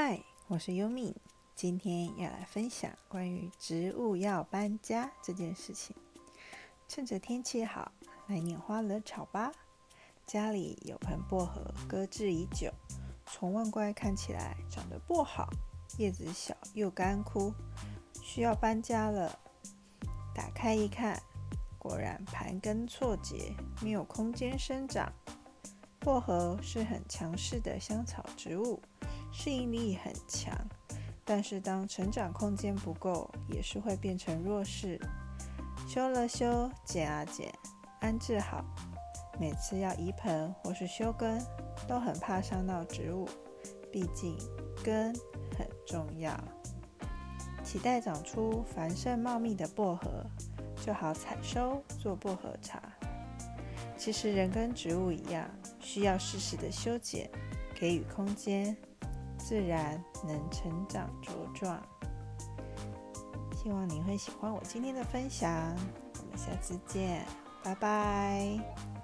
嗨，我是优米，今天要来分享关于植物要搬家这件事情。趁着天气好，来拈花惹草吧。家里有盆薄荷，搁置已久，从外观看起来长得不好，叶子小又干枯，需要搬家了。打开一看，果然盘根错节，没有空间生长。薄荷是很强势的香草植物。适应力很强，但是当成长空间不够，也是会变成弱势。修了修，剪啊剪，安置好。每次要移盆或是修根，都很怕伤到植物，毕竟根很重要。期待长出繁盛茂密的薄荷，就好采收做薄荷茶。其实人跟植物一样，需要适时的修剪，给予空间。自然能成长茁壮。希望你会喜欢我今天的分享，我们下次见，拜拜。